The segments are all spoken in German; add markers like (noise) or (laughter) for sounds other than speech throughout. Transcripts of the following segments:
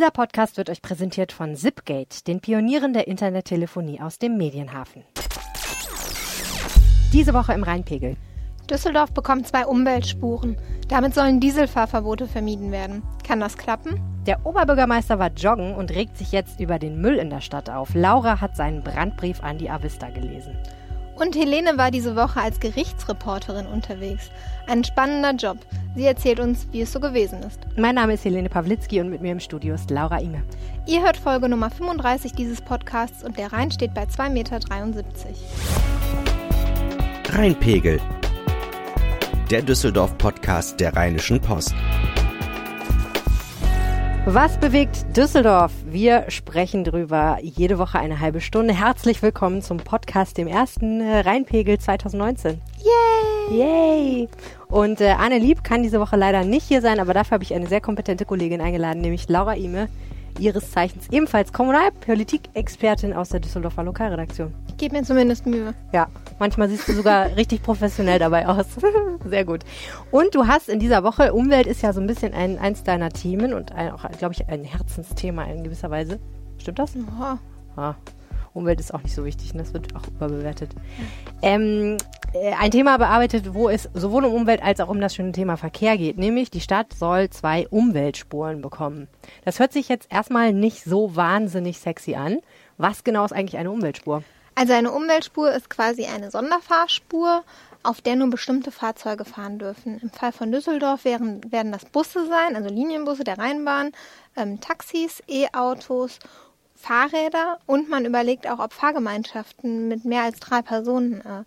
Dieser Podcast wird euch präsentiert von Zipgate, den Pionieren der Internettelefonie aus dem Medienhafen. Diese Woche im Rheinpegel. Düsseldorf bekommt zwei Umweltspuren. Damit sollen Dieselfahrverbote vermieden werden. Kann das klappen? Der Oberbürgermeister war joggen und regt sich jetzt über den Müll in der Stadt auf. Laura hat seinen Brandbrief an die Avista gelesen. Und Helene war diese Woche als Gerichtsreporterin unterwegs. Ein spannender Job. Sie erzählt uns, wie es so gewesen ist. Mein Name ist Helene Pawlitzki und mit mir im Studio ist Laura Ime. Ihr hört Folge Nummer 35 dieses Podcasts und der Rhein steht bei 2,73 Meter. Rheinpegel. Der Düsseldorf-Podcast der Rheinischen Post. Was bewegt Düsseldorf? Wir sprechen drüber jede Woche eine halbe Stunde. Herzlich willkommen zum Podcast, dem ersten äh, Rheinpegel 2019. Yay! Yay! Und äh, Anne Lieb kann diese Woche leider nicht hier sein, aber dafür habe ich eine sehr kompetente Kollegin eingeladen, nämlich Laura Ime, ihres Zeichens ebenfalls Kommunalpolitik-Expertin aus der Düsseldorfer Lokalredaktion. Ich gebe mir zumindest Mühe. Ja, manchmal siehst du sogar richtig professionell dabei aus. (laughs) Sehr gut. Und du hast in dieser Woche, Umwelt ist ja so ein bisschen ein, eins deiner Themen und ein, auch, glaube ich, ein Herzensthema in gewisser Weise. Stimmt das? Ja. Ah, Umwelt ist auch nicht so wichtig, ne? das wird auch überbewertet. Ähm, äh, ein Thema bearbeitet, wo es sowohl um Umwelt als auch um das schöne Thema Verkehr geht, nämlich die Stadt soll zwei Umweltspuren bekommen. Das hört sich jetzt erstmal nicht so wahnsinnig sexy an. Was genau ist eigentlich eine Umweltspur? Also eine Umweltspur ist quasi eine Sonderfahrspur, auf der nur bestimmte Fahrzeuge fahren dürfen. Im Fall von Düsseldorf wären, werden das Busse sein, also Linienbusse der Rheinbahn, ähm, Taxis, E-Autos Fahrräder und man überlegt auch, ob Fahrgemeinschaften mit mehr als drei Personen äh,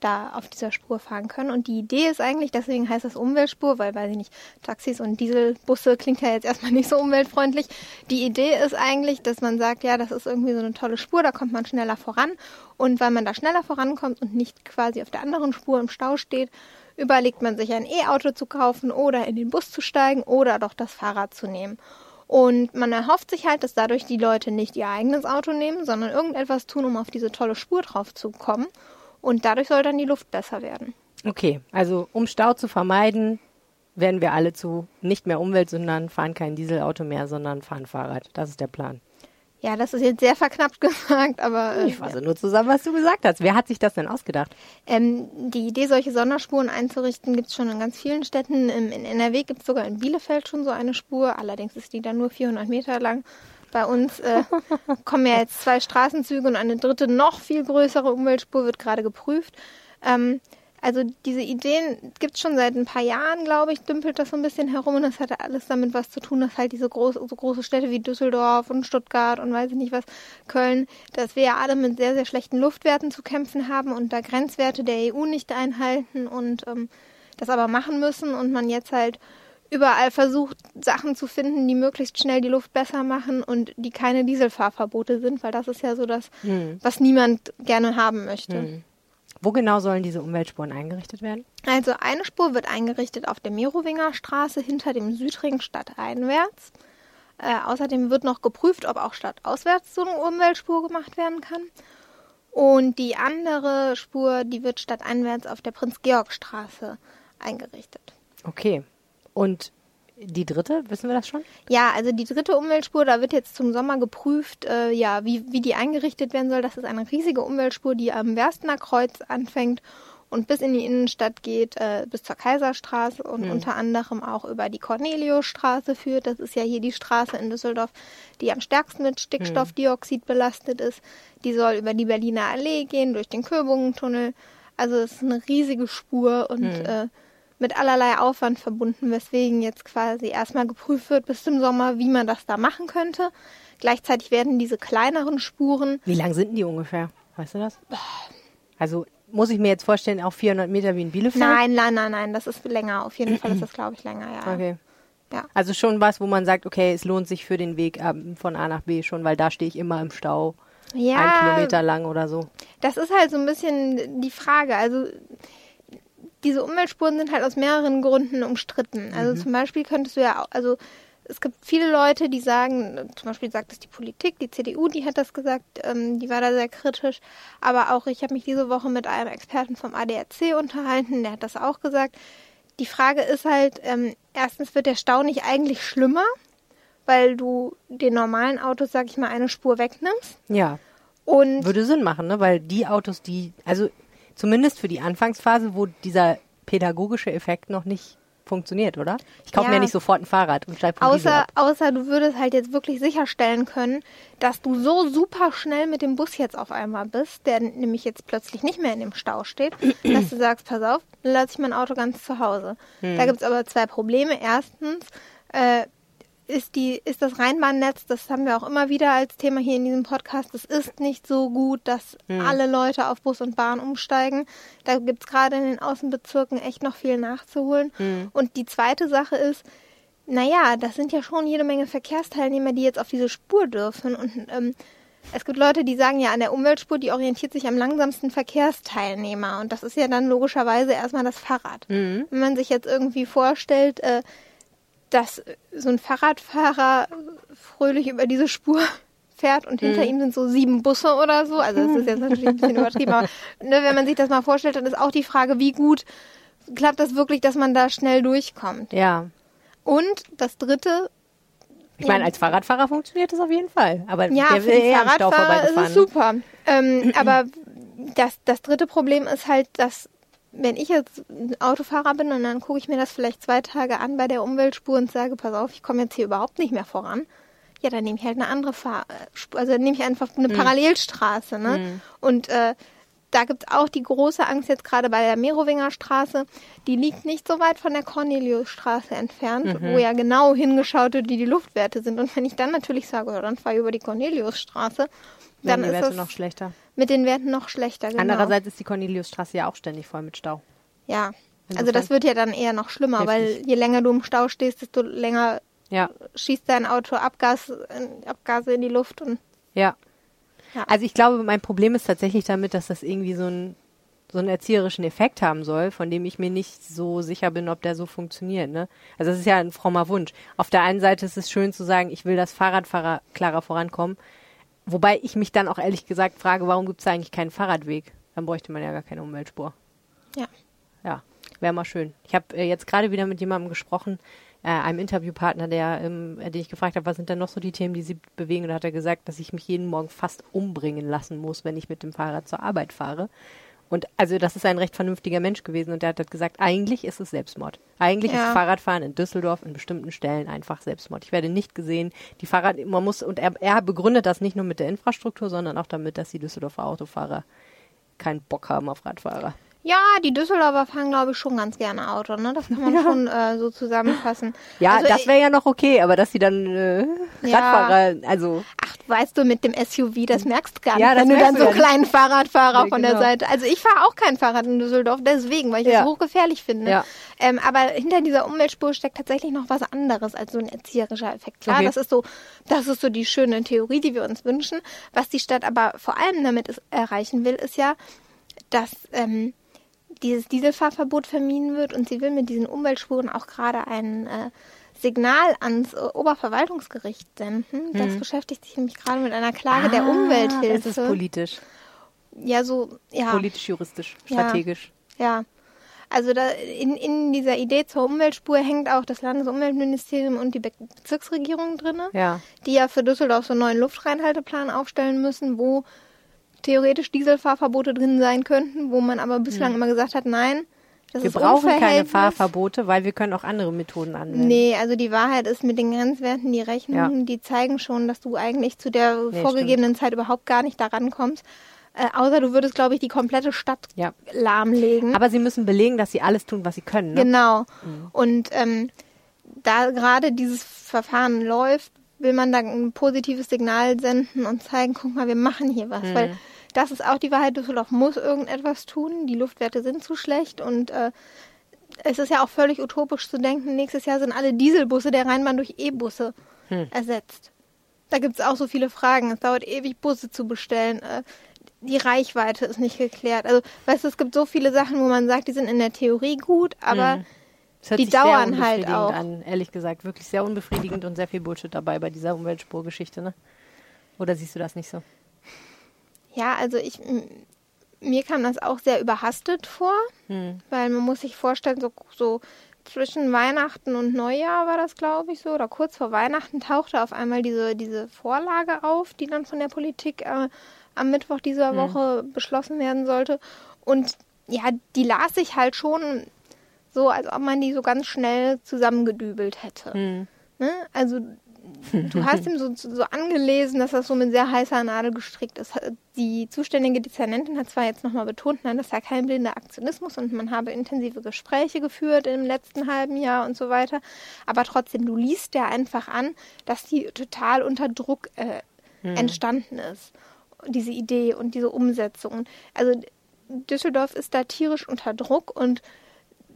da auf dieser Spur fahren können. Und die Idee ist eigentlich, deswegen heißt es Umweltspur, weil, weiß ich nicht, Taxis und Dieselbusse klingt ja jetzt erstmal (laughs) nicht so umweltfreundlich. Die Idee ist eigentlich, dass man sagt, ja, das ist irgendwie so eine tolle Spur, da kommt man schneller voran. Und weil man da schneller vorankommt und nicht quasi auf der anderen Spur im Stau steht, überlegt man sich ein E-Auto zu kaufen oder in den Bus zu steigen oder doch das Fahrrad zu nehmen. Und man erhofft sich halt, dass dadurch die Leute nicht ihr eigenes Auto nehmen, sondern irgendetwas tun, um auf diese tolle Spur drauf zu kommen. Und dadurch soll dann die Luft besser werden. Okay, also um Stau zu vermeiden, werden wir alle zu nicht mehr Umwelt, sondern fahren kein Dieselauto mehr, sondern fahren Fahrrad. Das ist der Plan. Ja, das ist jetzt sehr verknappt (laughs) gesagt, aber. Äh, ich fasse ja. nur zusammen, was du gesagt hast. Wer hat sich das denn ausgedacht? Ähm, die Idee, solche Sonderspuren einzurichten, gibt es schon in ganz vielen Städten. In, in NRW gibt es sogar in Bielefeld schon so eine Spur. Allerdings ist die dann nur 400 Meter lang. Bei uns äh, (laughs) kommen ja jetzt zwei Straßenzüge und eine dritte, noch viel größere Umweltspur wird gerade geprüft. Ähm, also diese Ideen gibt es schon seit ein paar Jahren, glaube ich, dümpelt das so ein bisschen herum und das hatte alles damit was zu tun, dass halt diese groß, so große Städte wie Düsseldorf und Stuttgart und weiß ich nicht was, Köln, dass wir ja alle mit sehr, sehr schlechten Luftwerten zu kämpfen haben und da Grenzwerte der EU nicht einhalten und ähm, das aber machen müssen und man jetzt halt überall versucht, Sachen zu finden, die möglichst schnell die Luft besser machen und die keine Dieselfahrverbote sind, weil das ist ja so das, hm. was niemand gerne haben möchte. Hm. Wo genau sollen diese Umweltspuren eingerichtet werden? Also eine Spur wird eingerichtet auf der Merowinger Straße hinter dem Südring stadteinwärts. Äh, außerdem wird noch geprüft, ob auch stadtauswärts so eine Umweltspur gemacht werden kann. Und die andere Spur, die wird stadteinwärts auf der Prinz-Georg-Straße eingerichtet. Okay. Und die dritte, wissen wir das schon? Ja, also die dritte Umweltspur, da wird jetzt zum Sommer geprüft, äh, ja, wie, wie die eingerichtet werden soll. Das ist eine riesige Umweltspur, die am Werstener Kreuz anfängt und bis in die Innenstadt geht, äh, bis zur Kaiserstraße und hm. unter anderem auch über die Corneliusstraße führt. Das ist ja hier die Straße in Düsseldorf, die am stärksten mit Stickstoffdioxid belastet ist. Die soll über die Berliner Allee gehen, durch den Köbungentunnel. Also es ist eine riesige Spur und hm. äh, mit allerlei Aufwand verbunden, weswegen jetzt quasi erstmal geprüft wird bis zum Sommer, wie man das da machen könnte. Gleichzeitig werden diese kleineren Spuren. Wie lang sind die ungefähr? Weißt du das? Also muss ich mir jetzt vorstellen, auch 400 Meter wie in Bielefeld? Nein, nein, nein, nein, das ist länger. Auf jeden Fall ist das, glaube ich, länger, ja. Okay. Ja. Also schon was, wo man sagt, okay, es lohnt sich für den Weg ähm, von A nach B schon, weil da stehe ich immer im Stau. Ja, ein Kilometer lang oder so. Das ist halt so ein bisschen die Frage. Also diese Umweltspuren sind halt aus mehreren Gründen umstritten. Also mhm. zum Beispiel könntest du ja, auch, also es gibt viele Leute, die sagen, zum Beispiel sagt es die Politik, die CDU, die hat das gesagt, ähm, die war da sehr kritisch. Aber auch ich habe mich diese Woche mit einem Experten vom ADAC unterhalten, der hat das auch gesagt. Die Frage ist halt, ähm, erstens wird der Stau nicht eigentlich schlimmer, weil du den normalen Autos, sag ich mal, eine Spur wegnimmst. Ja. Und Würde Sinn machen, ne? Weil die Autos, die, also zumindest für die Anfangsphase, wo dieser pädagogische Effekt noch nicht funktioniert, oder? Ich kaufe Ja. mir nicht sofort ein Fahrrad und steige außer, außer du würdest halt jetzt wirklich sicherstellen können, dass du so super schnell mit dem Bus jetzt auf einmal bist, der nämlich jetzt plötzlich nicht mehr in dem Stau steht, (clears throat) dass du sagst, pass auf, dann lasse ich mein Auto ganz zu Hause. Hm. Da gibt es aber zwei Probleme. Erstens, äh, ist, die, ist das Rheinbahnnetz, das haben wir auch immer wieder als Thema hier in diesem Podcast, das ist nicht so gut, dass Hm. alle Leute auf Bus und Bahn umsteigen. Da gibt es gerade in den Außenbezirken echt noch viel nachzuholen. Hm. Und die zweite Sache ist, naja, das sind ja schon jede Menge Verkehrsteilnehmer, die jetzt auf diese Spur dürfen. Und ähm, es gibt Leute, die sagen ja, an der Umweltspur, die orientiert sich am langsamsten Verkehrsteilnehmer. Und das ist ja dann logischerweise erstmal das Fahrrad. Mhm. Wenn man sich jetzt irgendwie vorstellt, äh, dass so ein Fahrradfahrer fröhlich über diese Spur (laughs) fährt und Mhm. hinter ihm sind so sieben Busse oder so. Also das ist jetzt natürlich ein bisschen (laughs) übertrieben, aber ne, wenn man sich das mal vorstellt, dann ist auch die Frage, wie gut klappt das wirklich, dass man da schnell durchkommt. Ja. Und das dritte, Ich meine, als Fahrradfahrer funktioniert das auf jeden Fall. Aber ja, der für will Fahrradfahrer ist es super. Ähm, (clears throat) aber das, das dritte Problem ist halt, dass wenn ich jetzt Autofahrer bin und dann gucke ich mir das vielleicht zwei Tage an bei der Umweltspur und sage, pass auf, ich komme jetzt hier überhaupt nicht mehr voran. Ja, dann nehme ich halt eine andere Fahr Spur, also nehme ich einfach eine Hm. Parallelstraße. Ne? Und äh, da gibt es auch die große Angst jetzt gerade bei der Merowinger Straße. Die liegt nicht so weit von der Corneliusstraße entfernt, Mhm. wo ja genau hingeschaut wird, wie die Luftwerte sind. Und wenn ich dann natürlich sage, ja, dann fahre ich über die Corneliusstraße, dann die Werte noch schlechter. mit den Werten noch schlechter. Genau. Andererseits ist die Corneliusstraße ja auch ständig voll mit Stau. Ja. Also Insofern- das wird ja dann eher noch schlimmer, weil Heftig. je länger du im Stau stehst, desto länger Ja. schießt dein Auto Abgas, Abgase in die Luft und Ja. Ja. Also ich glaube, mein Problem ist tatsächlich damit, dass das irgendwie so, ein, so einen erzieherischen Effekt haben soll, von dem ich mir nicht so sicher bin, ob der so funktioniert. Ne? Also das ist ja ein frommer Wunsch. Auf der einen Seite ist es schön zu sagen, ich will, dass Fahrradfahrer klarer vorankommen. Wobei ich mich dann auch ehrlich gesagt frage, warum gibt es eigentlich keinen Fahrradweg? Dann bräuchte man ja gar keine Umweltspur. ja. Ja, wäre mal schön. Ich habe äh, jetzt gerade wieder mit jemandem gesprochen, äh, einem Interviewpartner, der, ähm, äh, den ich gefragt habe, was sind denn noch so die Themen, die Sie bewegen? Und da hat er gesagt, dass ich mich jeden Morgen fast umbringen lassen muss, wenn ich mit dem Fahrrad zur Arbeit fahre. Und also das ist ein recht vernünftiger Mensch gewesen und der hat halt gesagt, eigentlich ist es Selbstmord. Eigentlich Ja. ist Fahrradfahren in Düsseldorf in bestimmten Stellen einfach Selbstmord. Ich werde nicht gesehen. Die Fahrrad, man muss, und er, er begründet das nicht nur mit der Infrastruktur, sondern auch damit, dass die Düsseldorfer Autofahrer keinen Bock haben auf Radfahrer. Ja, die Düsseldorfer fahren, glaube ich, schon ganz gerne Auto, ne? Das kann man (laughs) Ja. schon äh, so zusammenfassen. Ja, Also, das wäre ja noch okay, aber dass sie dann äh, Ja. Radfahrer, also Ach, weißt du, mit dem SUV, das merkst du gar nicht, Ja, das wenn du dann so einen ja kleinen Fahrradfahrer Ja, von der genau. Seite. Also ich fahre auch kein Fahrrad in Düsseldorf, deswegen, weil ich Ja. es hochgefährlich finde. Ja. Ähm, aber hinter dieser Umweltspur steckt tatsächlich noch was anderes als so ein erzieherischer Effekt. Klar, Okay. das ist so, das ist so die schöne Theorie, die wir uns wünschen. Was die Stadt aber vor allem damit ist, erreichen will, ist ja, dass ähm, dieses Dieselfahrverbot vermieden wird und sie will mit diesen Umweltspuren auch gerade ein äh, Signal ans äh, Oberverwaltungsgericht senden. Das beschäftigt sich nämlich gerade mit einer Klage der Mhm. Ah, Umwelthilfe. Es ist politisch, ja, so, ja. politisch, juristisch, Ja. strategisch. Ja. Also da in, in dieser Idee zur Umweltspur hängt auch das Landesumweltministerium und die Be Bezirksregierung drin, Ja. die ja für Düsseldorf so einen neuen Luftreinhalteplan aufstellen müssen, wo theoretisch Dieselfahrverbote drin sein könnten, wo man aber bislang immer gesagt hat, nein, das Wir brauchen keine. Fahrverbote, weil wir können auch andere Methoden anwenden. Nee, also die Wahrheit ist mit den Grenzwerten, die Rechnungen, Ja. die zeigen schon, dass du eigentlich zu der Nee, vorgegebenen Zeit überhaupt gar nicht daran kommst. Äh, außer du würdest, glaube ich, die komplette Stadt Ja. lahmlegen. Aber sie müssen belegen, dass sie alles tun, was sie können. Ne? Genau. Mhm. Und ähm, da gerade dieses Verfahren läuft, will man da ein positives Signal senden und zeigen, guck mal, wir machen hier was. Mhm. Weil das ist auch die Wahrheit, Düsseldorf muss irgendetwas tun. Die Luftwerte sind zu schlecht und äh, es ist ja auch völlig utopisch zu denken, nächstes Jahr sind alle Dieselbusse der Rheinbahn durch E-Busse Hm. ersetzt. Da gibt es auch so viele Fragen. Es dauert ewig, Busse zu bestellen. Äh, die Reichweite ist nicht geklärt. Also, weißt du, es gibt so viele Sachen, wo man sagt, die sind in der Theorie gut, aber Mhm. Es hört die sich sehr dauern halt unbefriedigend auch. an, ehrlich gesagt. Wirklich sehr unbefriedigend und sehr viel Bullshit dabei bei dieser Umweltspurgeschichte, ne? Oder siehst du das nicht so? Ja, also ich, mir kam das auch sehr überhastet vor, Hm. weil man muss sich vorstellen, so, so zwischen Weihnachten und Neujahr war das, glaube ich, so, oder kurz vor Weihnachten tauchte auf einmal diese, diese Vorlage auf, die dann von der Politik äh, am Mittwoch dieser Woche beschlossen werden sollte. Und ja, die las sich halt schon so, als ob man die so ganz schnell zusammengedübelt hätte. Ne? Also du hast ihm so, so angelesen, dass das so mit sehr heißer Nadel gestrickt ist. Die zuständige Dezernentin hat zwar jetzt nochmal betont, nein, das sei kein blinder Aktionismus und man habe intensive Gespräche geführt im letzten halben Jahr und so weiter. Aber trotzdem, du liest ja einfach an, dass die total unter Druck äh, entstanden ist. Diese Idee und diese Umsetzung. Also Düsseldorf ist da tierisch unter Druck und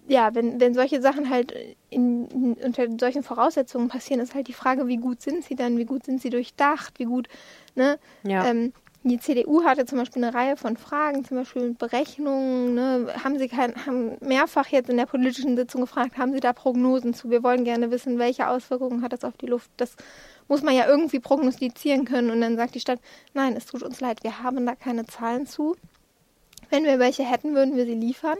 ja, wenn, wenn solche Sachen halt in, in, unter solchen Voraussetzungen passieren, ist halt die Frage, wie gut sind sie dann, wie gut sind sie durchdacht, wie gut, ne? Ja. Ähm, die CDU hatte zum Beispiel eine Reihe von Fragen, zum Beispiel Berechnungen, ne? haben sie kein, haben mehrfach jetzt in der politischen Sitzung gefragt, haben sie da Prognosen zu? Wir wollen gerne wissen, welche Auswirkungen hat das auf die Luft? Das muss man ja irgendwie prognostizieren können. Und dann sagt die Stadt, nein, es tut uns leid, wir haben da keine Zahlen zu. Wenn wir welche hätten, würden wir sie liefern.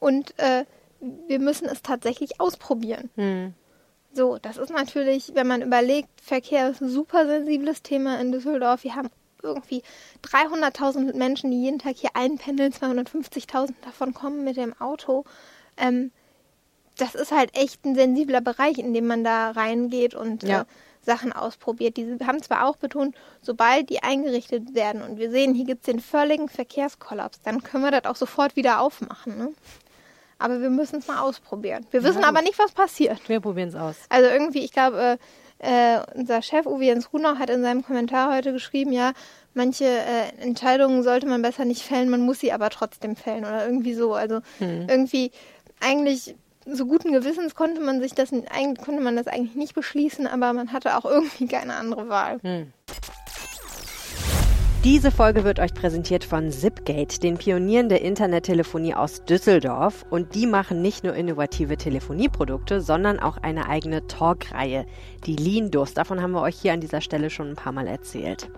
Und äh, wir müssen es tatsächlich ausprobieren. Hm. So, das ist natürlich, wenn man überlegt, Verkehr ist ein super sensibles Thema in Düsseldorf. Wir haben irgendwie 300.000 Menschen, die jeden Tag hier einpendeln, 250.000 davon kommen mit dem Auto. Ähm, das ist halt echt ein sensibler Bereich, in dem man da reingeht und Ja. äh, Sachen ausprobiert. Die haben zwar auch betont, sobald die eingerichtet werden und wir sehen, hier gibt es den völligen Verkehrskollaps, dann können wir das auch sofort wieder aufmachen. Ne? Aber wir müssen es mal ausprobieren. Wir wissen aber nicht, was passiert. Wir probieren es aus. Also irgendwie, ich glaube, äh, äh, unser Chef Uwe Jens Runau hat in seinem Kommentar heute geschrieben, ja, manche äh, Entscheidungen sollte man besser nicht fällen, man muss sie aber trotzdem fällen oder irgendwie so. Also irgendwie eigentlich so guten Gewissens konnte man sich das eigentlich konnte man das eigentlich nicht beschließen, aber man hatte auch (laughs) irgendwie keine andere Wahl. Diese Folge wird euch präsentiert von Zipgate, den Pionieren der Internettelefonie aus Düsseldorf. Und die machen nicht nur innovative Telefonieprodukte, sondern auch eine eigene Talkreihe, die Lean-Dus. Davon haben wir euch hier an dieser Stelle schon ein paar Mal erzählt.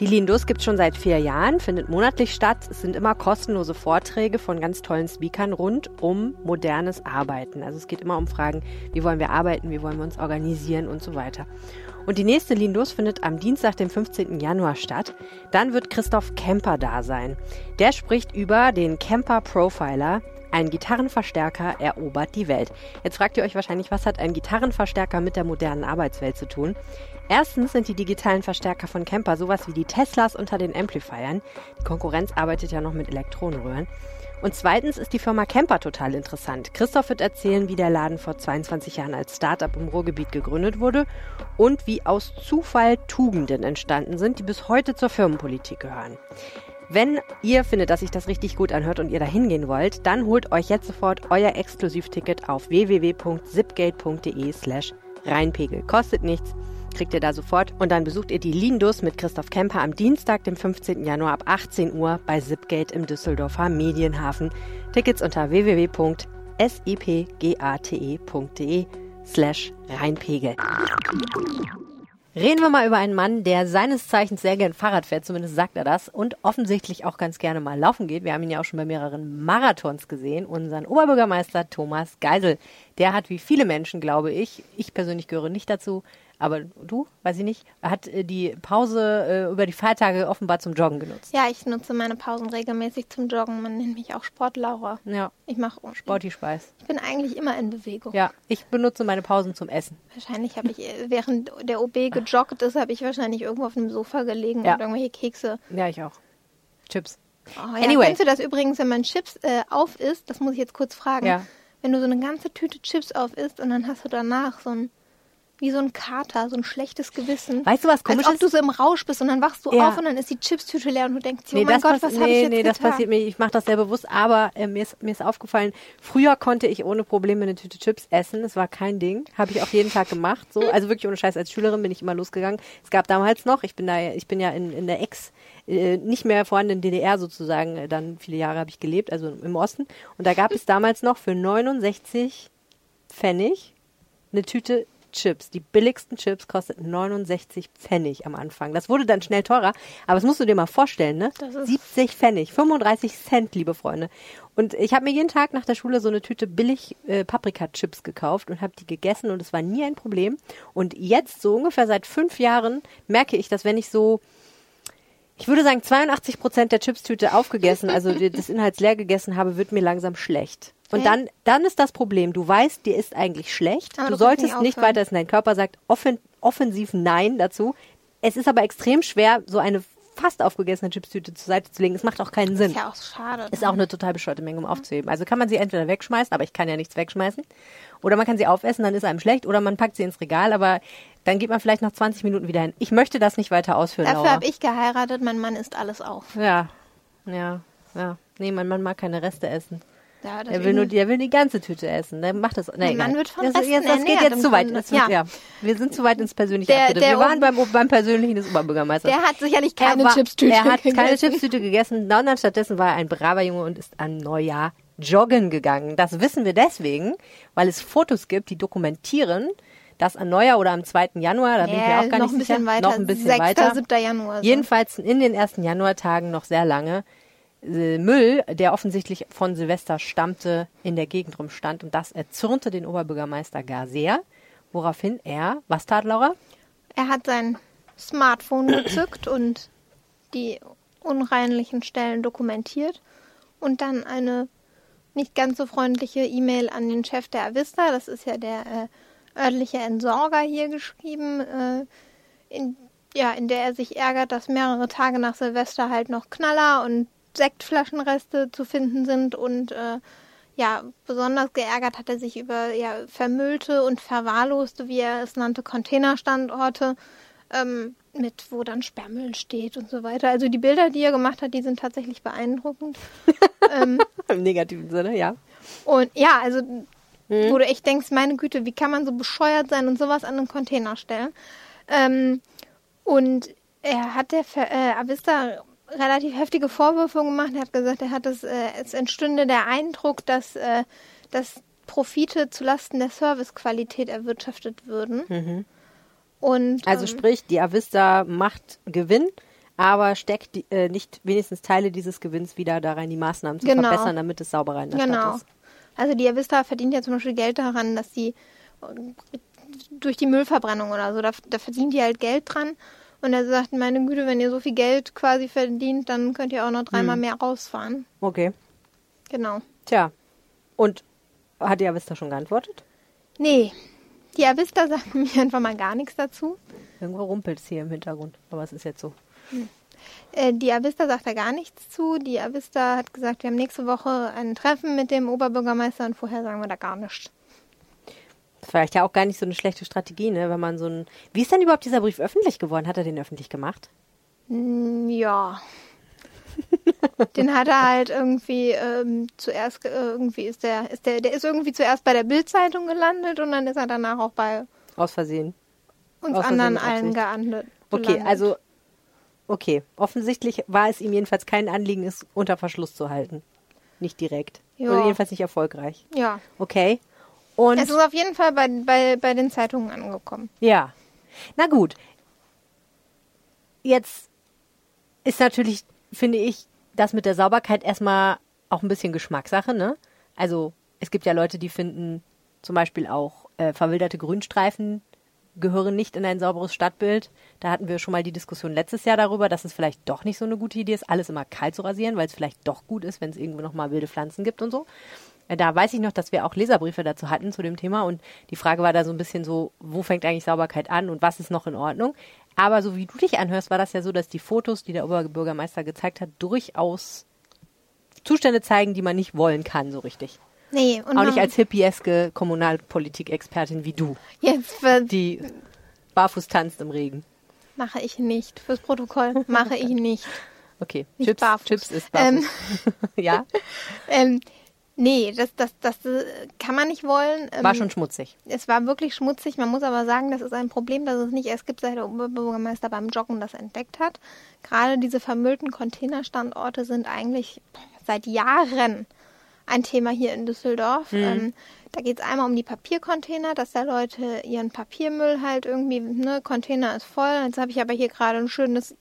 Die Lean-Dus gibt es schon seit vier Jahren, findet monatlich statt. Es sind immer kostenlose Vorträge von ganz tollen Speakern rund um modernes Arbeiten. Also es geht immer um Fragen, wie wollen wir arbeiten, wie wollen wir uns organisieren und so weiter. Und die nächste Lean-Dus findet am Dienstag, dem 15. Januar statt. Dann wird Christoph Kemper da sein. Der spricht über den Kemper Profiler. Ein Gitarrenverstärker erobert die Welt. Jetzt fragt ihr euch wahrscheinlich, was hat ein Gitarrenverstärker mit der modernen Arbeitswelt zu tun? Erstens sind die digitalen Verstärker von Kemper sowas wie die Teslas unter den Amplifiern. Die Konkurrenz arbeitet ja noch mit Elektronenröhren. Und zweitens ist die Firma Kemper total interessant. Christoph wird erzählen, wie der Laden vor 22 Jahren als Startup im Ruhrgebiet gegründet wurde und wie aus Zufall Tugenden entstanden sind, die bis heute zur Firmenpolitik gehören. Wenn ihr findet, dass sich das richtig gut anhört und ihr da hingehen wollt, dann holt euch jetzt sofort euer Exklusivticket auf www.zipgate.de slash reinpegel. Kostet nichts, kriegt ihr da sofort. Und dann besucht ihr die Lindus mit Christoph Kemper am Dienstag, dem 15. Januar ab 18 Uhr bei Zipgate im Düsseldorfer Medienhafen. Tickets unter www.sipgate.de slash reinpegel. Reden wir mal über einen Mann, der seines Zeichens sehr gern Fahrrad fährt, zumindest sagt er das, und offensichtlich auch ganz gerne mal laufen geht. Wir haben ihn ja auch schon bei mehreren Marathons gesehen, unseren Oberbürgermeister Thomas Geisel. Der hat wie viele Menschen, glaube ich, ich persönlich gehöre nicht dazu, aber du, weiß ich nicht, hat äh, die Pause äh, über die Feiertage offenbar zum Joggen genutzt. Ja, ich nutze meine Pausen regelmäßig zum Joggen. Man nennt mich auch Sportlaura. Ja, Ich mache Sporty Speis. Ich bin eigentlich immer in Bewegung. Ja, ich benutze meine Pausen zum Essen. Wahrscheinlich habe ich, äh, während der OB gejoggt ist, habe ich wahrscheinlich irgendwo auf einem Sofa gelegen Ja. und irgendwelche Kekse. Ja, ich auch. Chips. Oh, ja, Anyway. Kennst du das übrigens, wenn man Chips äh, auf isst? Das muss ich jetzt kurz fragen. Ja. Wenn du so eine ganze Tüte Chips auf isst und dann hast du danach so ein, wie so ein Kater, so ein schlechtes Gewissen. Weißt du, was Als komisch ob ist? du so im Rausch bist und dann wachst du Ja. auf und dann ist die Chipstüte leer und du denkst, oh Nee, mein das, Gott, was nee, habe ich jetzt nee, das getan? passiert mir. Ich mache das sehr bewusst, aber äh, mir, ist, mir ist aufgefallen, früher konnte ich ohne Probleme eine Tüte Chips essen. Es war kein Ding. Habe ich auch jeden Tag gemacht. So. Also wirklich ohne Scheiß. Als Schülerin bin ich immer losgegangen. Es gab damals noch, ich bin da, ich bin ja in, in der Ex, äh, nicht mehr vorhandenen DDR sozusagen, äh, dann viele Jahre habe ich gelebt, also im Osten. Und da gab es damals noch für 69 Pfennig eine Tüte Chips, die billigsten Chips, kostet 69 Pfennig am Anfang. Das wurde dann schnell teurer, aber das musst du dir mal vorstellen, ne? Das ist- 70 Pfennig, 35 Cent, liebe Freunde. Und ich habe mir jeden Tag nach der Schule so eine Tüte billig äh, Paprika-Chips gekauft und habe die gegessen und es war nie ein Problem. Und jetzt, so ungefähr seit fünf Jahren, merke ich, dass wenn ich so ich würde sagen, 82 Prozent der Chipstüte aufgegessen, also des Inhalts leer gegessen habe, wird mir langsam schlecht. Und dann, dann ist das Problem, du weißt, dir ist eigentlich schlecht. Aber du solltest nicht nicht weiter essen. Dein Körper sagt offen, offensiv Nein dazu. Es ist aber extrem schwer, so eine fast aufgegessene Chipstüte zur Seite zu legen. Es macht auch keinen Sinn. Ist ja auch schade. Ist auch eine total bescheuerte Menge, um aufzuheben. Also kann man sie entweder wegschmeißen, aber ich kann ja nichts wegschmeißen. Oder man kann sie aufessen, dann ist einem schlecht. Oder man packt sie ins Regal, aber dann geht man vielleicht nach 20 Minuten wieder hin. Ich möchte das nicht weiter ausführen, Dafür habe ich geheiratet, mein Mann isst alles auf. Ja, ja, ja. Nee, mein Mann mag keine Reste essen. Ja, Er will nur, die- er will die ganze Tüte essen. Der macht das. Egal. Mann wird von das, Resten jetzt, das geht jetzt zu weit. Das wird, ja. Ja. Wir sind zu weit ins Persönliche Der- der Wir waren beim, beim Persönlichen des Oberbürgermeisters. Der hat sicherlich Er keine Chipstüte Er hat keine gegessen. Chipstüte gegessen, sondern stattdessen war er ein braver Junge und ist an Neujahr joggen gegangen. Das wissen wir deswegen, weil es Fotos gibt, die dokumentieren, dass an Neujahr oder am 2. Januar, da bin ich mir Ja, auch gar noch nicht ein bisschen sicher, weiter. noch ein bisschen 6., weiter. 7. Januar. So. Jedenfalls in den ersten Januartagen noch sehr lange Müll, der offensichtlich von Silvester stammte, in der Gegend rumstand. Und das erzürnte den Oberbürgermeister gar sehr, woraufhin er, was tat Laura? Er hat sein Smartphone gezückt und die unreinlichen Stellen dokumentiert und dann eine nicht ganz so freundliche E-Mail an den Chef der Avista, das ist ja der äh, örtliche Entsorger hier geschrieben, äh, in, ja, in der er sich ärgert, dass mehrere Tage nach Silvester halt noch Knaller und Sektflaschenreste zu finden sind und äh, ja, besonders geärgert hat er sich über ja, vermüllte und verwahrloste, wie er es nannte, Containerstandorte, ähm, mit wo dann Sperrmüll steht und so weiter. Also die Bilder, die er gemacht hat, die sind tatsächlich beeindruckend. (laughs) ähm, Im negativen Sinne, ja. und ja, also wo du echt denkst, meine Güte, wie kann man so bescheuert sein und sowas an einen Container stellen? Ähm, und er hat der Ver äh, Avista relativ heftige Vorwürfe gemacht. Er hat gesagt, er hat es, äh, es entstünde der Eindruck, dass, äh, dass Profite zulasten der Servicequalität erwirtschaftet würden. Und Also ähm, sprich, die Avista macht Gewinn, aber steckt die, äh, nicht wenigstens Teile dieses Gewinns wieder da rein, die Maßnahmen zu Genau. verbessern, damit es sauberer in der Genau. Stadt ist. Also die Avista verdient ja zum Beispiel Geld daran, dass sie äh, durch die Müllverbrennung oder so, da, da verdient die halt Geld dran. Und er sagt, meine Güte, wenn ihr so viel Geld quasi verdient, dann könnt ihr auch noch dreimal Hm. mehr rausfahren. Okay. Genau. Tja. Und hat die Avista schon geantwortet? Nee, die Avista sagt (laughs) mir einfach mal gar nichts dazu. Irgendwo rumpelt es hier im Hintergrund, aber es ist jetzt so. Äh, die Avista sagt da gar nichts zu. Die Avista hat gesagt, wir haben nächste Woche ein Treffen mit dem Oberbürgermeister und vorher sagen wir da gar nichts. Vielleicht ja auch gar nicht so eine schlechte Strategie, ne? Wenn man so ein. Wie ist denn überhaupt dieser Brief öffentlich geworden? Hat er den öffentlich gemacht? Mm, Ja. Den hat er halt irgendwie ähm, zuerst ge- irgendwie ist der ist der der ist irgendwie zuerst bei der Bildzeitung gelandet und dann ist er danach auch bei Aus Versehen. uns Aus Versehen anderen allen gelandet. Okay, also. Okay. Offensichtlich war es ihm jedenfalls kein Anliegen, es unter Verschluss zu halten. Nicht direkt. Ja. Oder jedenfalls nicht erfolgreich. ja. Okay. Und. Es ist auf jeden Fall bei, bei, bei den Zeitungen angekommen. Ja. Na gut. Jetzt ist natürlich, finde ich, das mit der Sauberkeit erstmal auch ein bisschen Geschmackssache, ne? Also, es gibt ja Leute, die finden zum Beispiel auch äh, verwilderte Grünstreifen gehören nicht in ein sauberes Stadtbild. Da hatten wir schon mal die Diskussion letztes Jahr darüber, dass es vielleicht doch nicht so eine gute Idee ist, alles immer kalt zu rasieren, weil es vielleicht doch gut ist, wenn es irgendwo noch mal wilde Pflanzen gibt und so. Äh, Da weiß ich noch, dass wir auch Leserbriefe dazu hatten zu dem Thema und die Frage war da so ein bisschen so, wo fängt eigentlich Sauberkeit an und was ist noch in Ordnung? Aber so wie du dich anhörst, war das ja so, dass die Fotos, die der Oberbürgermeister gezeigt hat, durchaus Zustände zeigen, die man nicht wollen kann, so richtig. Nee, und Auch nicht als hippieske Kommunalpolitik-Expertin wie du, jetzt die barfuß tanzt im Regen. mache ich nicht. Fürs Protokoll mache ich (laughs) nicht. Okay, Nicht Chips, barfuß. Chips ist Ähm, barfuß. (laughs) ja, (laughs) Ähm, nee, das, das, das äh, kann man nicht wollen. Ähm, war schon schmutzig. Es war wirklich schmutzig. Man muss aber sagen, das ist ein Problem, das es nicht erst gibt, seit der Oberbürgermeister beim Joggen das entdeckt hat. Gerade diese vermüllten Containerstandorte sind eigentlich seit Jahren ein Thema hier in Düsseldorf. Mhm. Ähm, da geht es einmal um die Papiercontainer, dass da Leute ihren Papiermüll halt irgendwie, ne, Container ist voll. Jetzt habe ich aber hier gerade ein schönes,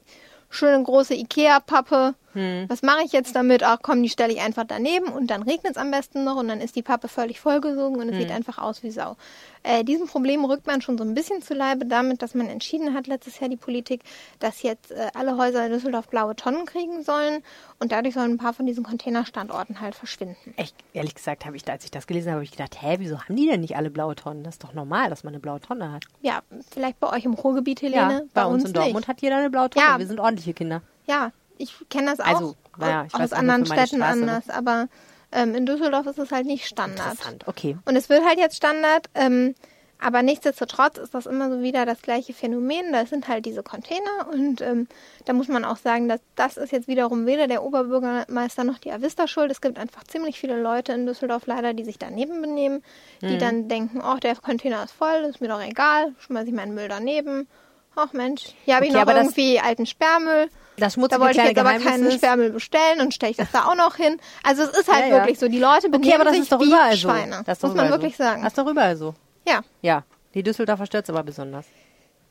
schöne große Ikea-Pappe. Hm. Was mache ich jetzt damit? Ach komm, die stelle ich einfach daneben und dann regnet es am besten noch und dann ist die Pappe völlig vollgesogen und es Hm. sieht einfach aus wie Sau. Äh, diesem Problem rückt man schon so ein bisschen zu Leibe damit, dass man entschieden hat letztes Jahr die Politik, dass jetzt äh, alle Häuser in Düsseldorf blaue Tonnen kriegen sollen und dadurch sollen ein paar von diesen Containerstandorten halt verschwinden. Echt, ehrlich gesagt, habe ich, da, als ich das gelesen habe, habe ich gedacht, hä, wieso haben die denn nicht alle blaue Tonnen? Das ist doch normal, dass man eine blaue Tonne hat. Ja, vielleicht bei euch im Ruhrgebiet, Helene, bei, uns in Dortmund nicht. hat jeder eine blaue Tonne. Ja. Wir sind ordentliche Kinder. Ja, ich kenne das auch Also, naja, ich aus anderen Städten Straße, ne? anders, aber ähm, in Düsseldorf ist es halt nicht Standard. Interessant, okay. Und es wird halt jetzt Standard, ähm, aber nichtsdestotrotz ist das immer so wieder das gleiche Phänomen. Da sind halt diese Container und ähm, da muss man auch sagen, dass das ist jetzt wiederum weder der Oberbürgermeister noch die Avista schuld. Es gibt einfach ziemlich viele Leute in Düsseldorf leider, die sich daneben benehmen, die Mhm. dann denken, oh, der Container ist voll, ist mir doch egal, schmeiße ich meinen Müll daneben. Ach Mensch, hier habe ich Okay, noch aber das- irgendwie alten Sperrmüll. Das schmutzige Da wollte ich jetzt aber keinen Sperrmüll bestellen und stelle ich das da auch noch hin. Also es ist halt Ja, ja. wirklich so. Die Leute benehmen Okay, aber das sich ist doch wie überall so. Schweine. Das muss man wirklich so. sagen. Das ist doch überall so. Ja. Ja, die Düsseldorfer stört aber besonders.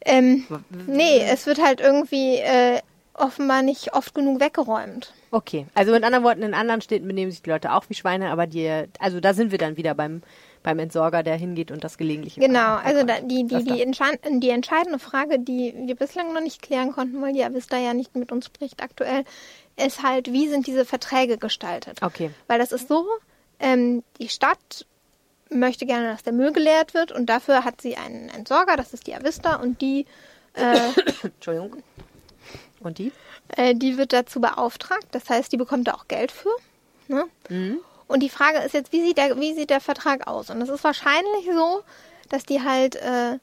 Ähm, nee, es wird halt irgendwie äh, offenbar nicht oft genug weggeräumt. Okay, also mit anderen Worten, in anderen Städten benehmen sich die Leute auch wie Schweine, aber die, also da sind wir dann wieder beim, beim Entsorger, der hingeht und das gelegentliche. Genau, also da, die, die, die, die entscheidende Frage, die wir bislang noch nicht klären konnten, weil die Avista ja nicht mit uns spricht aktuell, ist halt, wie sind diese Verträge gestaltet? Okay. Weil das ist so, ähm, die Stadt möchte gerne, dass der Müll geleert wird und dafür hat sie einen Entsorger, das ist die Avista und die, äh, (coughs) Entschuldigung. Und die? äh, die wird dazu beauftragt, das heißt, die bekommt da auch Geld für. Ne? Und die Frage ist jetzt, wie sieht, der, wie sieht der Vertrag aus? Und es ist wahrscheinlich so, dass die halt, äh,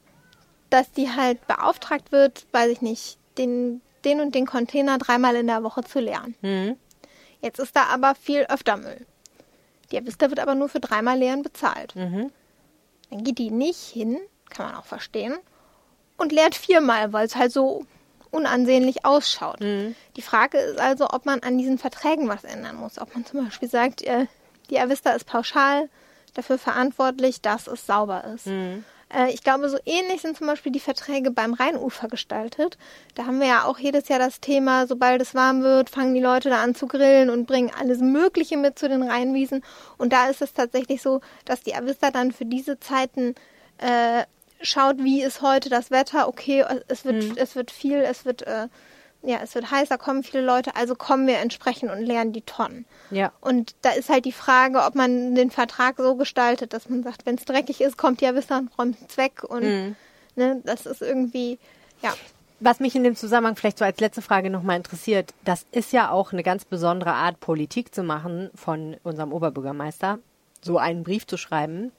dass die halt beauftragt wird, weiß ich nicht, den, den und den Container dreimal in der Woche zu leeren. Mhm. Jetzt ist da aber viel öfter Müll. Die Avista wird aber nur für dreimal Leeren bezahlt. Mhm. Dann geht die nicht hin, kann man auch verstehen, und leert viermal, weil es halt so unansehnlich ausschaut. Die Frage ist also, ob man an diesen Verträgen was ändern muss. Ob man zum Beispiel sagt, äh, die Avista ist pauschal dafür verantwortlich, dass es sauber ist. Äh, ich glaube, so ähnlich sind zum Beispiel die Verträge beim Rheinufer gestaltet. Da haben wir ja auch jedes Jahr das Thema, sobald es warm wird, fangen die Leute da an zu grillen und bringen alles Mögliche mit zu den Rheinwiesen. Und da ist es tatsächlich so, dass die Avista dann für diese Zeiten äh, schaut, wie ist heute das Wetter. Okay, es wird, es wird viel, es wird, äh, ja, es wird heißer, kommen viele Leute, also kommen wir entsprechend und leeren die Tonnen. Ja. Und da ist halt die Frage, ob man den Vertrag so gestaltet, dass man sagt, wenn es dreckig ist, kommt die Avista und räumt es weg. Und ne, das ist irgendwie, ja. Was mich in dem Zusammenhang vielleicht so als letzte Frage nochmal interessiert, das ist ja auch eine ganz besondere Art, Politik zu machen von unserem Oberbürgermeister, so einen Brief zu schreiben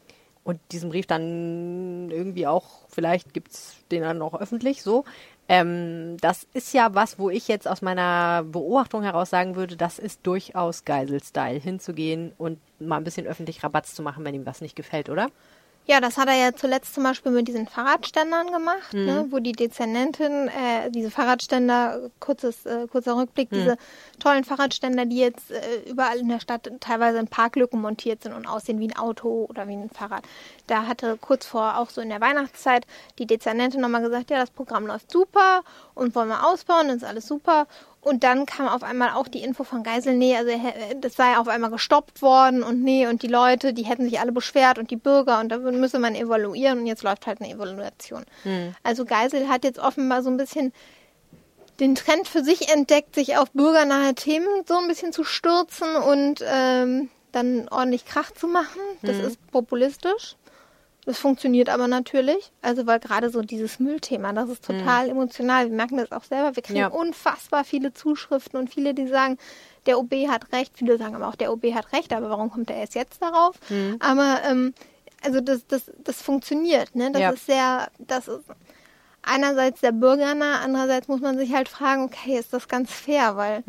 und diesen Brief dann irgendwie auch, vielleicht gibt's den dann auch öffentlich so. Ähm, das ist ja was, wo ich jetzt aus meiner Beobachtung heraus sagen würde, das ist durchaus Geisel-Style, hinzugehen und mal ein bisschen öffentlich Rabatz zu machen, wenn ihm was nicht gefällt, oder? Ja, das hat er ja zuletzt zum Beispiel mit diesen Fahrradständern gemacht, ne, wo die Dezernentin, äh, diese Fahrradständer, kurzes, äh, kurzer Rückblick, diese tollen Fahrradständer, die jetzt äh, überall in der Stadt teilweise in Parklücken montiert sind und aussehen wie ein Auto oder wie ein Fahrrad. Da hatte kurz vor, auch so in der Weihnachtszeit, die Dezernentin nochmal gesagt, ja, das Programm läuft super und wollen wir ausbauen, ist alles super. Und dann kam auf einmal auch die Info von Geisel, nee, also das sei auf einmal gestoppt worden und nee, und die Leute, die hätten sich alle beschwert und die Bürger und da müsse man evaluieren und jetzt läuft halt eine Evaluation. Also Geisel hat jetzt offenbar so ein bisschen den Trend für sich entdeckt, sich auf bürgernahe Themen so ein bisschen zu stürzen und ähm, dann ordentlich Krach zu machen. Das ist populistisch. Das funktioniert aber natürlich. Also weil gerade so dieses Müllthema, das ist total emotional. Wir merken das auch selber. Wir kriegen Ja. unfassbar viele Zuschriften und viele, die sagen, der OB hat recht. Viele sagen aber auch, der OB hat recht, aber warum kommt er erst jetzt darauf? Aber ähm, also das, das, das funktioniert, ne? Das Ja. ist sehr, das ist einerseits sehr bürgernah, andererseits muss man sich halt fragen, okay, ist das ganz fair, weil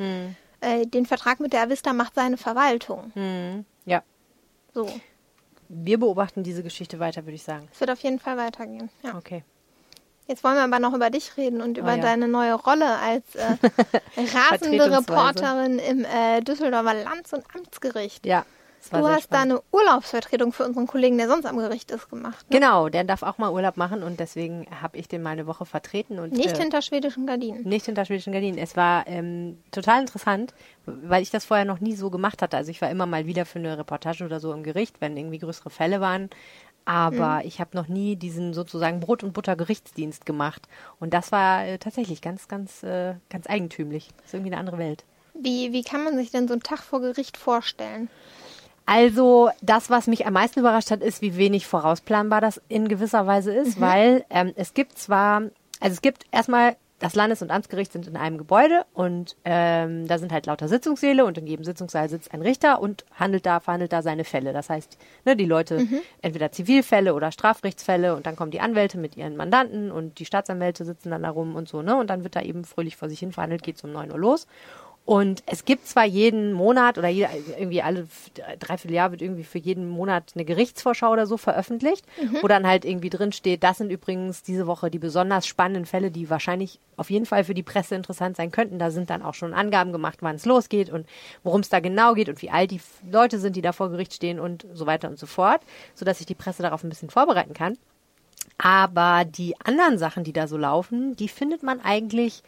äh, den Vertrag mit der Avista macht seine Verwaltung. Ja. So. Wir beobachten diese Geschichte weiter, würde ich sagen. Es wird auf jeden Fall weitergehen. Ja. Okay. Jetzt wollen wir aber noch über dich reden und über Oh ja. deine neue Rolle als äh, (laughs) rasende. Reporterin im äh, Düsseldorfer Lands- und Amtsgericht. Ja. Du hast da spannend. eine Urlaubsvertretung für unseren Kollegen, der sonst am Gericht ist, gemacht. Ne? Genau, der darf auch mal Urlaub machen und deswegen habe ich den mal eine Woche vertreten und Nicht äh, hinter schwedischen Gardinen. nicht hinter schwedischen Gardinen. Es war ähm, total interessant, weil ich das vorher noch nie so gemacht hatte. Also ich war immer mal wieder für eine Reportage oder so im Gericht, wenn irgendwie größere Fälle waren. Aber ich habe noch nie diesen sozusagen Brot- und Butter-Gerichtsdienst gemacht. Und das war äh, tatsächlich ganz, ganz, äh, ganz eigentümlich. Das ist irgendwie eine andere Welt. Wie, wie kann man sich denn so einen Tag vor Gericht vorstellen? Also das, was mich am meisten überrascht hat, ist, wie wenig vorausplanbar das in gewisser Weise ist, weil ähm, es gibt zwar, also es gibt erstmal das Landes- und Amtsgericht sind in einem Gebäude und ähm, da sind halt lauter Sitzungssäle und in jedem Sitzungssaal sitzt ein Richter und handelt da, verhandelt da seine Fälle. Das heißt, ne, die Leute entweder Zivilfälle oder Strafrechtsfälle und dann kommen die Anwälte mit ihren Mandanten und die Staatsanwälte sitzen dann da rum und so, ne? Und dann wird da eben fröhlich vor sich hin verhandelt, geht um 9 Uhr los. Und es gibt zwar jeden Monat oder jeder, irgendwie alle dreiviertel Jahr wird irgendwie für jeden Monat eine Gerichtsvorschau oder so veröffentlicht, wo dann halt irgendwie drin steht, das sind übrigens diese Woche die besonders spannenden Fälle, die wahrscheinlich auf jeden Fall für die Presse interessant sein könnten. Da sind dann auch schon Angaben gemacht, wann es losgeht und worum es da genau geht und wie alt die Leute sind, die da vor Gericht stehen und so weiter und so fort, sodass sich die Presse darauf ein bisschen vorbereiten kann. Aber die anderen Sachen, die da so laufen, die findet man eigentlich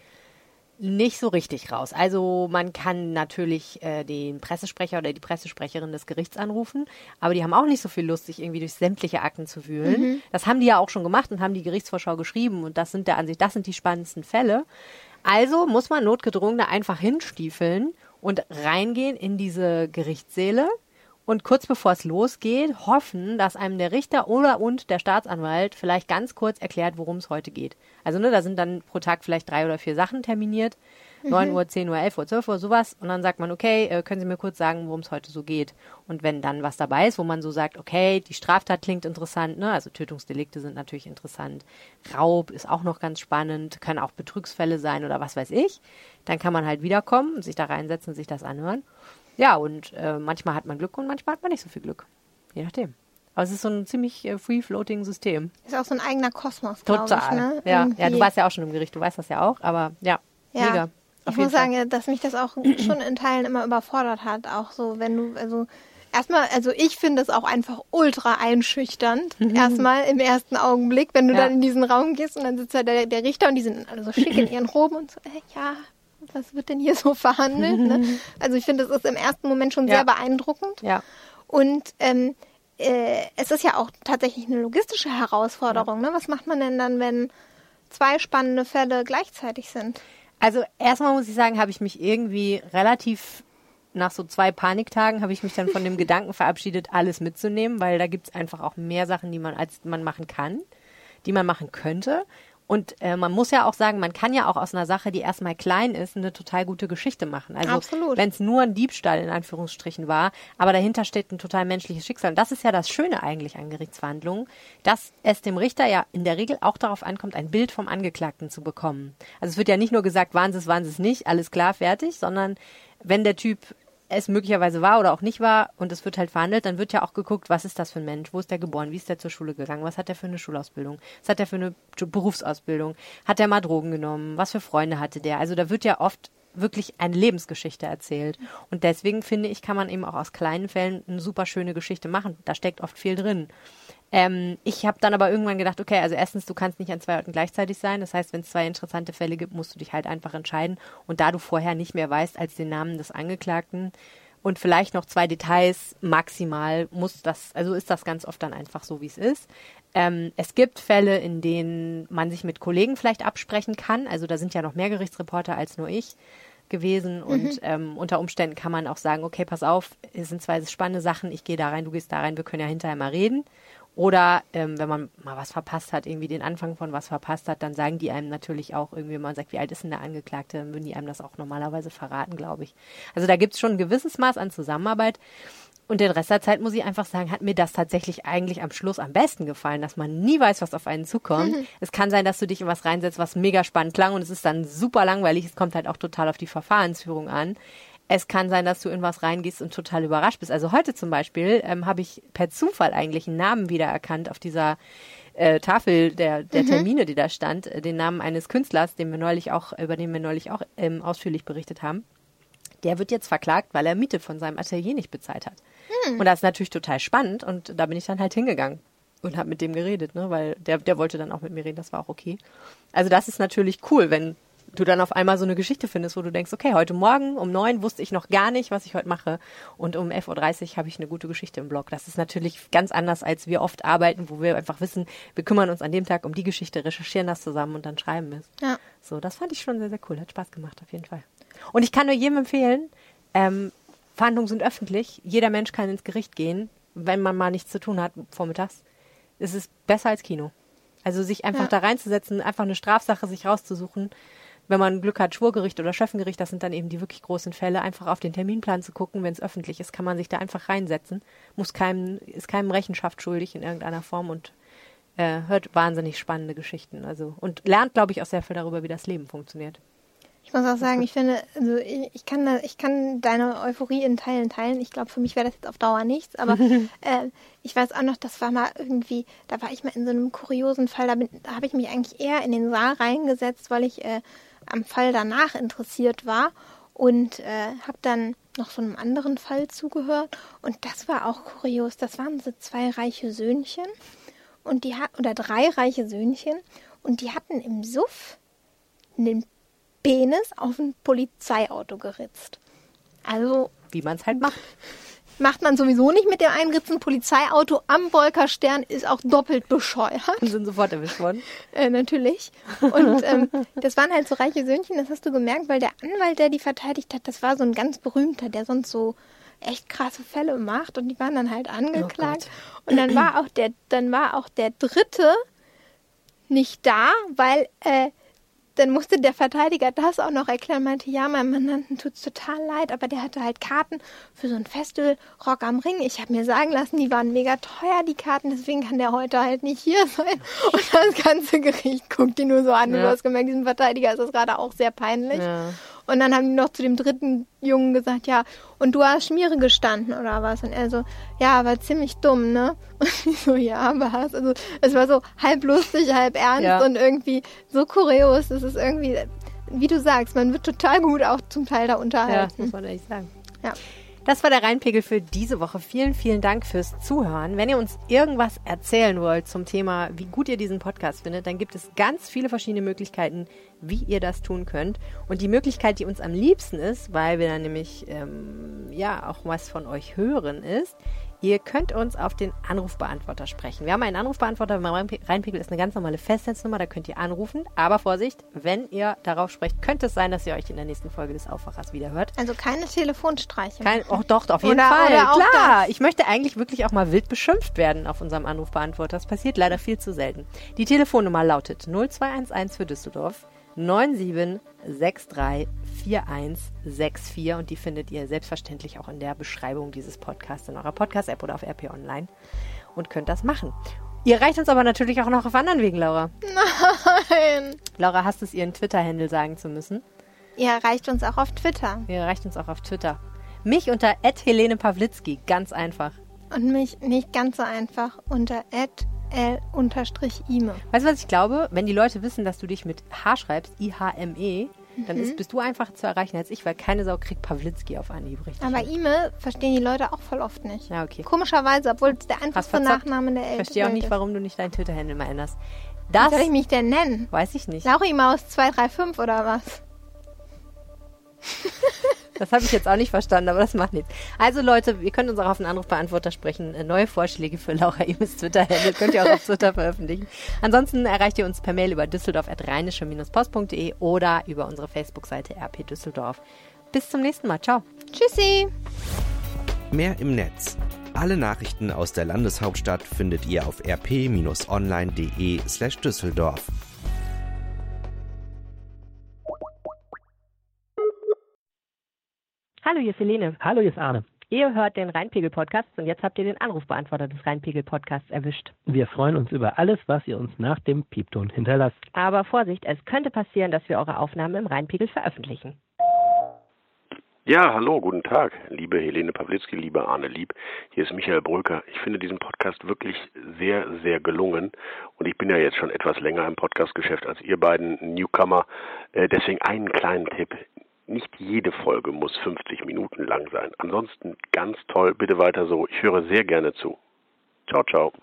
nicht so richtig raus. Also man kann natürlich äh, den Pressesprecher oder die Pressesprecherin des Gerichts anrufen, aber die haben auch nicht so viel Lust, sich irgendwie durch sämtliche Akten zu wühlen. Das haben die ja auch schon gemacht und haben die Gerichtsvorschau geschrieben und das sind der Ansicht, das sind die spannendsten Fälle. Also muss man notgedrungen da einfach hinstiefeln und reingehen in diese Gerichtssäle und kurz bevor es losgeht, hoffen, dass einem der Richter oder und der Staatsanwalt vielleicht ganz kurz erklärt, worum es heute geht. Also ne, da sind dann pro Tag vielleicht drei oder vier Sachen terminiert. 9 Uhr, 10 Uhr, 11 Uhr, 12 Uhr, sowas. Und dann sagt man, okay, äh, können Sie mir kurz sagen, worum es heute so geht. Und wenn dann was dabei ist, wo man so sagt, okay, die Straftat klingt interessant, ne? also Tötungsdelikte sind natürlich interessant, Raub ist auch noch ganz spannend, können auch Betrugsfälle sein oder was weiß ich, dann kann man halt wiederkommen sich da reinsetzen sich das anhören. Ja, und äh, manchmal hat man Glück und manchmal hat man nicht so viel Glück. Je nachdem. Aber es ist so ein ziemlich äh, free-floating System. Ist auch so ein eigener Kosmos, Total. ich. Ne? ja. ja, du warst ja auch schon im Gericht, du weißt das ja auch, aber ja, Ja. mega. Auf Ich muss Fall. sagen, dass mich das auch (clears throat) schon in Teilen immer überfordert hat. Auch so, wenn du, also erstmal, also ich finde es auch einfach ultra einschüchternd. Erstmal im ersten Augenblick, wenn du Ja. dann in diesen Raum gehst und dann sitzt da der, der Richter und die sind alle so schick in ihren Roben und so, äh, ja, was wird denn hier (laughs) so verhandelt? Ne? (laughs) Also ich finde, es ist im ersten Moment schon Ja. sehr beeindruckend. Ja. Und ähm, äh, es ist ja auch tatsächlich eine logistische Herausforderung. Ne? Was macht man denn dann, wenn zwei spannende Fälle gleichzeitig sind? Also erstmal muss ich sagen, habe ich mich irgendwie relativ nach so zwei Paniktagen habe ich mich dann von dem (laughs) Gedanken verabschiedet, alles mitzunehmen, weil da gibt's einfach auch mehr Sachen, die man als man machen kann, die man machen könnte. Und äh, man muss ja auch sagen, man kann ja auch aus einer Sache, die erstmal klein ist, eine total gute Geschichte machen. Also wenn es nur ein Diebstahl in Anführungsstrichen war, aber dahinter steht ein total menschliches Schicksal. Und das ist ja das Schöne eigentlich an Gerichtsverhandlungen, dass es dem Richter ja in der Regel auch darauf ankommt, ein Bild vom Angeklagten zu bekommen. Also es wird ja nicht nur gesagt, waren sie es, waren sie es nicht, alles klar, fertig, sondern wenn der Typ es möglicherweise war oder auch nicht war und es wird halt verhandelt, dann wird ja auch geguckt, was ist das für ein Mensch, wo ist der geboren, wie ist der zur Schule gegangen, was hat der für eine Schulausbildung, was hat der für eine Berufsausbildung, hat der mal Drogen genommen, was für Freunde hatte der. Also da wird ja oft wirklich eine Lebensgeschichte erzählt. Und deswegen finde ich, kann man eben auch aus kleinen Fällen eine super schöne Geschichte machen. Da steckt oft viel drin. Ähm, ich habe dann aber irgendwann gedacht, okay, also erstens, du kannst nicht an zwei Orten gleichzeitig sein. Das heißt, wenn es zwei interessante Fälle gibt, musst du dich halt einfach entscheiden. Und da du vorher nicht mehr weißt als den Namen des Angeklagten und vielleicht noch zwei Details maximal, muss das, also ist das ganz oft dann einfach so, wie es ist. Ähm, es gibt Fälle, in denen man sich mit Kollegen vielleicht absprechen kann. Also da sind ja noch mehr Gerichtsreporter als nur ich gewesen und ähm, unter Umständen kann man auch sagen, okay, pass auf, es sind zwei spannende Sachen, ich gehe da rein, du gehst da rein, wir können ja hinterher mal reden. Oder ähm, wenn man mal was verpasst hat, irgendwie den Anfang von was verpasst hat, dann sagen die einem natürlich auch irgendwie, wenn man sagt, wie alt ist denn der Angeklagte, dann würden die einem das auch normalerweise verraten, glaube ich. Also da gibt es schon ein gewisses Maß an Zusammenarbeit. Und den Rest der Zeit muss ich einfach sagen, hat mir das tatsächlich eigentlich am Schluss am besten gefallen, dass man nie weiß, was auf einen zukommt. Es kann sein, dass du dich in was reinsetzt, was mega spannend klang und es ist dann super langweilig. Es kommt halt auch total auf die Verfahrensführung an. Es kann sein, dass du in was reingehst und total überrascht bist. Also heute zum Beispiel ähm, habe ich per Zufall eigentlich einen Namen wiedererkannt auf dieser äh, Tafel der, der Termine, die da stand, äh, den Namen eines Künstlers, den wir neulich auch, über den wir neulich auch ähm, ausführlich berichtet haben. Der wird jetzt verklagt, weil er Miete von seinem Atelier nicht bezahlt hat. Und das ist natürlich total spannend und da bin ich dann halt hingegangen und habe mit dem geredet, ne? weil der, der wollte dann auch mit mir reden, das war auch okay. Also das ist natürlich cool, wenn du dann auf einmal so eine Geschichte findest, wo du denkst, okay, heute Morgen um neun wusste ich noch gar nicht, was ich heute mache und um 11.30 Uhr habe ich eine gute Geschichte im Blog. Das ist natürlich ganz anders, als wir oft arbeiten, wo wir einfach wissen, wir kümmern uns an dem Tag um die Geschichte, recherchieren das zusammen und dann schreiben wir es. Ja. So, das fand ich schon sehr, sehr cool. Hat Spaß gemacht, auf jeden Fall. Und ich kann nur jedem empfehlen, ähm, Verhandlungen sind öffentlich. Jeder Mensch kann ins Gericht gehen, wenn man mal nichts zu tun hat vormittags. Es ist besser als Kino. Also sich einfach Ja. da reinzusetzen, einfach eine Strafsache sich rauszusuchen. Wenn man Glück hat, Schwurgericht oder Schöffengericht, das sind dann eben die wirklich großen Fälle, einfach auf den Terminplan zu gucken, wenn es öffentlich ist, kann man sich da einfach reinsetzen, muss keinem, ist keinem Rechenschaft schuldig in irgendeiner Form und äh, hört wahnsinnig spannende Geschichten. Also und lernt, glaube ich, auch sehr viel darüber, wie das Leben funktioniert. Ich muss auch sagen, ich finde, also ich, ich kann da, ich kann deine Euphorie in Teilen teilen. Ich glaube, für mich wäre das jetzt auf Dauer nichts, aber (laughs) äh, ich weiß auch noch, das war mal irgendwie, da war ich mal in so einem kuriosen Fall, da, da habe ich mich eigentlich eher in den Saal reingesetzt, weil ich äh, am Fall danach interessiert war und äh, habe dann noch so einem anderen Fall zugehört und das war auch kurios. Das waren so zwei reiche Söhnchen und die oder drei reiche Söhnchen und die hatten im Suff einen Penis auf ein Polizeiauto geritzt. Also Wie man es halt macht. Macht man sowieso nicht mit dem einritzen Polizeiauto am Wolkerstern, ist auch doppelt bescheuert. Und sind sofort erwischt worden. (laughs) Äh, natürlich. Und ähm, das waren halt so reiche Söhnchen, das hast du gemerkt, weil der Anwalt, der die verteidigt hat, das war so ein ganz berühmter, der sonst so echt krasse Fälle macht und die waren dann halt angeklagt. und dann war auch der, dann war auch der dritte nicht da, weil äh, dann musste der Verteidiger das auch noch erklären, meinte, ja, meinem Mandanten tut's total leid, aber der hatte halt Karten für so ein Festival Rock am Ring. Ich habe mir sagen lassen, die waren mega teuer, die Karten, deswegen kann der heute halt nicht hier sein. (laughs) Und das ganze Gericht guckt die nur so an. Ja. Du hast gemerkt, diesem Verteidiger ist das gerade auch sehr peinlich. Ja. Und dann haben die noch zu dem dritten Jungen gesagt, ja, und du hast Schmiere gestanden oder was? Und er so, ja, war ziemlich dumm, ne? (laughs) Und ich so, ja, was? Also es war so halb lustig, halb ernst Ja. und irgendwie so kurios. Das ist irgendwie, wie du sagst, man wird total gut auch zum Teil da Ja, das unterhalten. muss man ehrlich sagen. Ja. Das war der Reinpegel für diese Woche. Vielen, vielen Dank fürs Zuhören. Wenn ihr uns irgendwas erzählen wollt zum Thema, wie gut ihr diesen Podcast findet, dann gibt es ganz viele verschiedene Möglichkeiten, wie ihr das tun könnt. Und die Möglichkeit, die uns am liebsten ist, weil wir dann nämlich ähm, ja auch was von euch hören, ist, Ihr könnt uns auf den Anrufbeantworter sprechen. Wir haben einen Anrufbeantworter Rheinpegel ist eine ganz normale Festnetznummer, da könnt ihr anrufen. Aber Vorsicht, wenn ihr darauf sprecht, könnte es sein, dass ihr euch in der nächsten Folge des Aufwachers wieder hört. Also keine Telefonstreiche. Kein, oh, doch, auf jeden Oder- Fall. oder Klar. Ich möchte eigentlich wirklich auch mal wild beschimpft werden auf unserem Anrufbeantworter. Das passiert leider viel zu selten. Die Telefonnummer lautet 0211 für Düsseldorf 97634164 und die findet ihr selbstverständlich auch in der Beschreibung dieses Podcasts in eurer Podcast-App oder auf RP Online und könnt das machen. Ihr erreicht uns aber natürlich auch noch auf anderen Wegen, Laura. Nein. Laura, hast es ihren Twitter-Handle sagen zu müssen? Ihr erreicht uns auch auf Twitter. Ihr erreicht uns auch auf Twitter. Mich unter Helene Pawlitzki, ganz einfach. Und mich nicht ganz so einfach unter l-ime. Weißt du, was ich glaube? Wenn die Leute wissen, dass du dich mit H schreibst, I-H-M-E, dann ist, bist du einfacher zu erreichen als ich, weil keine Sau kriegt Pawlitzki auf Anhieb, richtig? Aber Ime verstehen die Leute auch voll oft nicht. Ja, okay. Komischerweise, obwohl es der einfachste. Nachname der Ich Welt verstehe auch nicht, ist. warum du nicht deinen Twitter-Handle mal änderst. Wie Das soll ich mich denn nennen? weiß ich nicht. Lauri Maus 235 oder was? (laughs) Das habe ich jetzt auch nicht verstanden, aber das macht nichts. Also Leute, ihr könnt uns auch auf den Anrufbeantworter sprechen. Äh, Neue Vorschläge für Laura Imes Twitter-Handle könnt ihr auch auf Twitter veröffentlichen. Ansonsten erreicht ihr uns per Mail über düsseldorf.rheinische-post.de oder über unsere Facebook-Seite RP Düsseldorf. Bis zum nächsten Mal. Ciao. Tschüssi! Mehr im Netz. Alle Nachrichten aus der Landeshauptstadt findet ihr auf rp-online.de slash Düsseldorf. Hallo, hier ist Helene. Hallo, hier ist Arne. Ihr hört den Rheinpegel-Podcast und jetzt habt ihr den Anrufbeantworter des Rheinpegel-Podcasts erwischt. Wir freuen uns über alles, was ihr uns nach dem Piepton hinterlasst. Aber Vorsicht, es könnte passieren, dass wir eure Aufnahmen im Rheinpegel veröffentlichen. Ja, hallo, guten Tag, liebe Helene Pawlitzki, lieber Arne Lieb. Hier ist Michael Bröker. Ich finde diesen Podcast wirklich sehr, sehr gelungen. Und ich bin ja jetzt schon etwas länger im Podcastgeschäft als ihr beiden Newcomer. Äh, deswegen einen kleinen Tipp nicht jede Folge muss 50 Minuten lang sein. Ansonsten ganz toll, bitte weiter so. Ich höre sehr gerne zu. Ciao, ciao.